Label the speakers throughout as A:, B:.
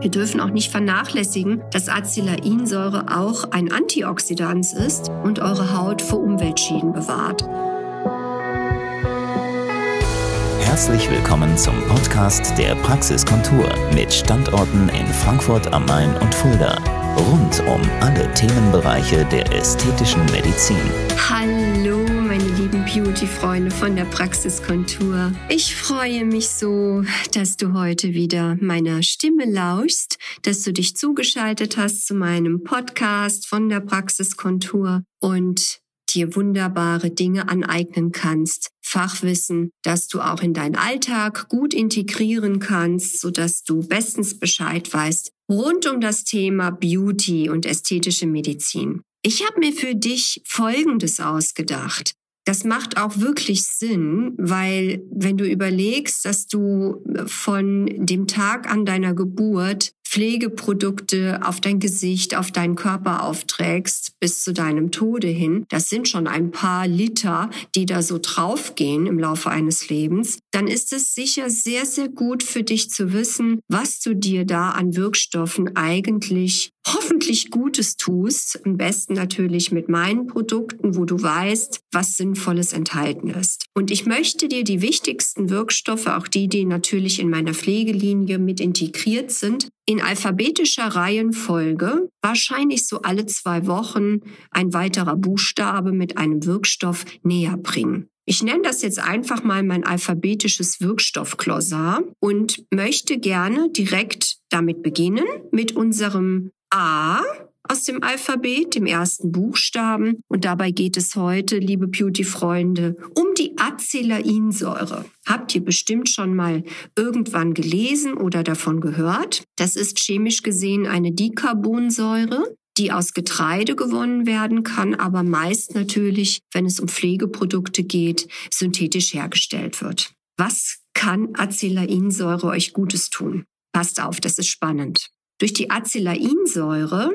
A: Wir dürfen auch nicht vernachlässigen, dass Acelainsäure auch ein Antioxidant ist und eure Haut vor Umweltschäden bewahrt.
B: Herzlich willkommen zum Podcast der Praxiskontur mit Standorten in Frankfurt am Main und Fulda. Rund um alle Themenbereiche der ästhetischen Medizin.
A: Hallo, Beauty-Freunde von der Praxiskontur. Ich freue mich so, dass du heute wieder meiner Stimme lauschst, dass du dich zugeschaltet hast zu meinem Podcast von der Praxiskontur und dir wunderbare Dinge aneignen kannst. Fachwissen, das du auch in deinen Alltag gut integrieren kannst, sodass du bestens Bescheid weißt rund um das Thema Beauty und ästhetische Medizin. Ich habe mir für dich Folgendes ausgedacht. Das macht auch wirklich Sinn, weil wenn du überlegst, dass du von dem Tag an deiner Geburt Pflegeprodukte auf dein Gesicht, auf deinen Körper aufträgst bis zu deinem Tode hin, das sind schon ein paar Liter, die da so draufgehen im Laufe eines Lebens, dann ist es sicher sehr, sehr gut für dich zu wissen, was du dir da an Wirkstoffen eigentlich hoffentlich Gutes tust. Am besten natürlich mit meinen Produkten, wo du weißt, was Sinnvolles enthalten ist. Und ich möchte dir die wichtigsten Wirkstoffe, auch die, die natürlich in meiner Pflegelinie mit integriert sind, in alphabetischer Reihenfolge, wahrscheinlich so alle zwei Wochen ein weiterer Buchstabe mit einem Wirkstoff näher bringen. Ich nenne das jetzt einfach mal mein alphabetisches Wirkstoffklossar und möchte gerne direkt damit beginnen mit unserem A aus dem Alphabet, dem ersten Buchstaben. Und dabei geht es heute, liebe Beauty-Freunde, um die Acelainsäure. Habt ihr bestimmt schon mal irgendwann gelesen oder davon gehört? Das ist chemisch gesehen eine Dicarbonsäure die aus Getreide gewonnen werden kann, aber meist natürlich, wenn es um Pflegeprodukte geht, synthetisch hergestellt wird. Was kann Acelainsäure euch Gutes tun? Passt auf, das ist spannend. Durch die Acelainsäure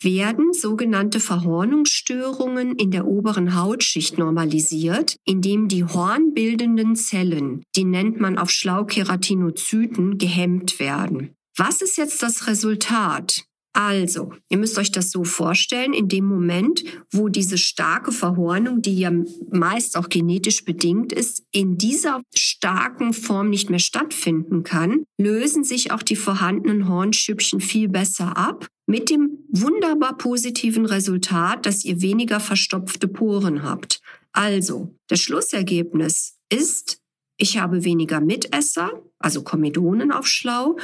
A: werden sogenannte Verhornungsstörungen in der oberen Hautschicht normalisiert, indem die hornbildenden Zellen, die nennt man auf Schlau Keratinozyten, gehemmt werden. Was ist jetzt das Resultat? Also, ihr müsst euch das so vorstellen, in dem Moment, wo diese starke Verhornung, die ja meist auch genetisch bedingt ist, in dieser starken Form nicht mehr stattfinden kann, lösen sich auch die vorhandenen Hornschüppchen viel besser ab, mit dem wunderbar positiven Resultat, dass ihr weniger verstopfte Poren habt. Also, das Schlussergebnis ist, ich habe weniger Mitesser, also Komedonen auf Schlau,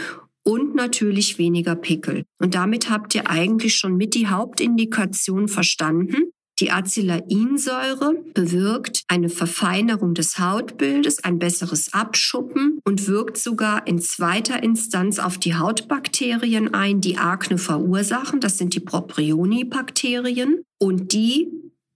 A: und natürlich weniger Pickel. Und damit habt ihr eigentlich schon mit die Hauptindikation verstanden. Die Acelainsäure bewirkt eine Verfeinerung des Hautbildes, ein besseres Abschuppen und wirkt sogar in zweiter Instanz auf die Hautbakterien ein, die Akne verursachen. Das sind die Proprioni-Bakterien. Und die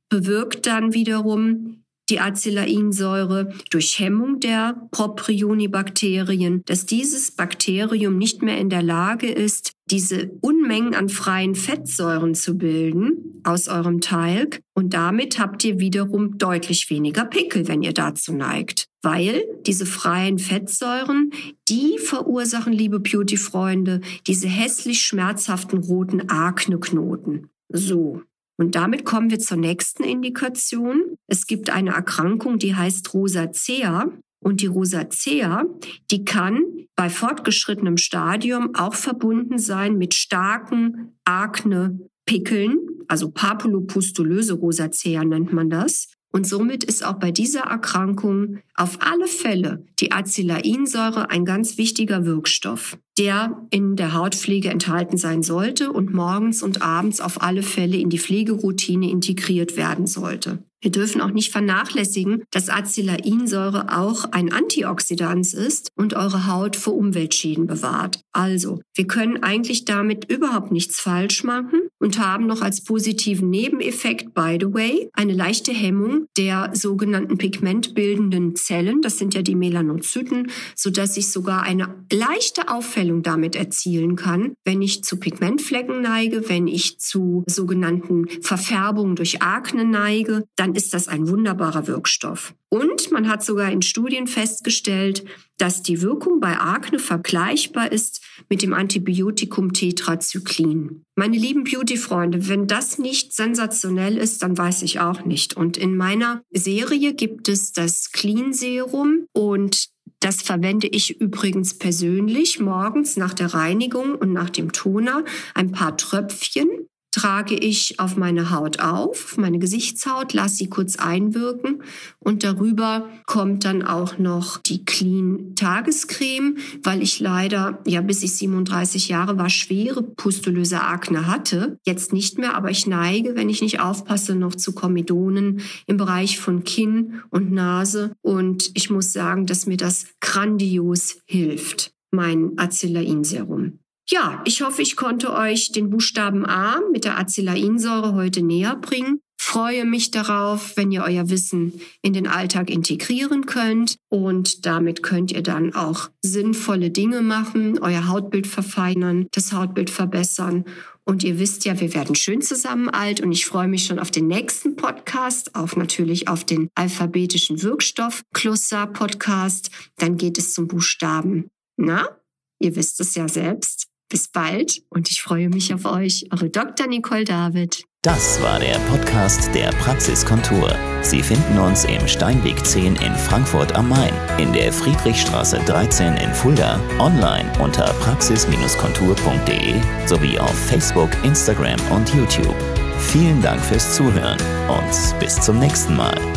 A: bewirkt dann wiederum die Acelainsäure durch Hemmung der Propionibakterien, dass dieses Bakterium nicht mehr in der Lage ist, diese Unmengen an freien Fettsäuren zu bilden aus eurem Talg. Und damit habt ihr wiederum deutlich weniger Pickel, wenn ihr dazu neigt. Weil diese freien Fettsäuren, die verursachen, liebe Beauty-Freunde, diese hässlich schmerzhaften roten Akne-Knoten. So. Und damit kommen wir zur nächsten Indikation. Es gibt eine Erkrankung, die heißt Rosacea. Und die Rosacea, die kann bei fortgeschrittenem Stadium auch verbunden sein mit starken Akne-Pickeln, also papulopustulöse Rosacea nennt man das. Und somit ist auch bei dieser Erkrankung auf alle Fälle die Acelainsäure ein ganz wichtiger Wirkstoff, der in der Hautpflege enthalten sein sollte und morgens und abends auf alle Fälle in die Pflegeroutine integriert werden sollte. Wir dürfen auch nicht vernachlässigen, dass Acelainsäure auch ein Antioxidant ist und eure Haut vor Umweltschäden bewahrt. Also, wir können eigentlich damit überhaupt nichts falsch machen und haben noch als positiven Nebeneffekt, by the way, eine leichte Hemmung der sogenannten pigmentbildenden Zellen. Das sind ja die Melanozyten, sodass ich sogar eine leichte Auffällung damit erzielen kann, wenn ich zu Pigmentflecken neige, wenn ich zu sogenannten Verfärbungen durch Akne neige, dann ist das ein wunderbarer Wirkstoff. Und man hat sogar in Studien festgestellt, dass die Wirkung bei Akne vergleichbar ist mit dem Antibiotikum Tetrazyklin. Meine lieben Beauty-Freunde, wenn das nicht sensationell ist, dann weiß ich auch nicht. Und in meiner Serie gibt es das Clean Serum und das verwende ich übrigens persönlich morgens nach der Reinigung und nach dem Toner. Ein paar Tröpfchen trage ich auf meine Haut auf, meine Gesichtshaut, lasse sie kurz einwirken und darüber kommt dann auch noch die Clean Tagescreme, weil ich leider, ja, bis ich 37 Jahre war, schwere pustulöse Akne hatte. Jetzt nicht mehr, aber ich neige, wenn ich nicht aufpasse, noch zu Komedonen im Bereich von Kinn und Nase und ich muss sagen, dass mir das grandios hilft, mein Acelain-Serum. Ja, ich hoffe, ich konnte euch den Buchstaben A mit der Acelainsäure heute näher bringen. Freue mich darauf, wenn ihr euer Wissen in den Alltag integrieren könnt und damit könnt ihr dann auch sinnvolle Dinge machen, euer Hautbild verfeinern, das Hautbild verbessern und ihr wisst ja, wir werden schön zusammen alt und ich freue mich schon auf den nächsten Podcast, auf natürlich auf den alphabetischen Wirkstoff Cluster Podcast. Dann geht es zum Buchstaben. Na, ihr wisst es ja selbst. Bis bald und ich freue mich auf euch, eure Dr. Nicole David.
B: Das war der Podcast der Praxiskontur. Sie finden uns im Steinweg 10 in Frankfurt am Main, in der Friedrichstraße 13 in Fulda, online unter praxis-kontur.de sowie auf Facebook, Instagram und YouTube. Vielen Dank fürs Zuhören und bis zum nächsten Mal.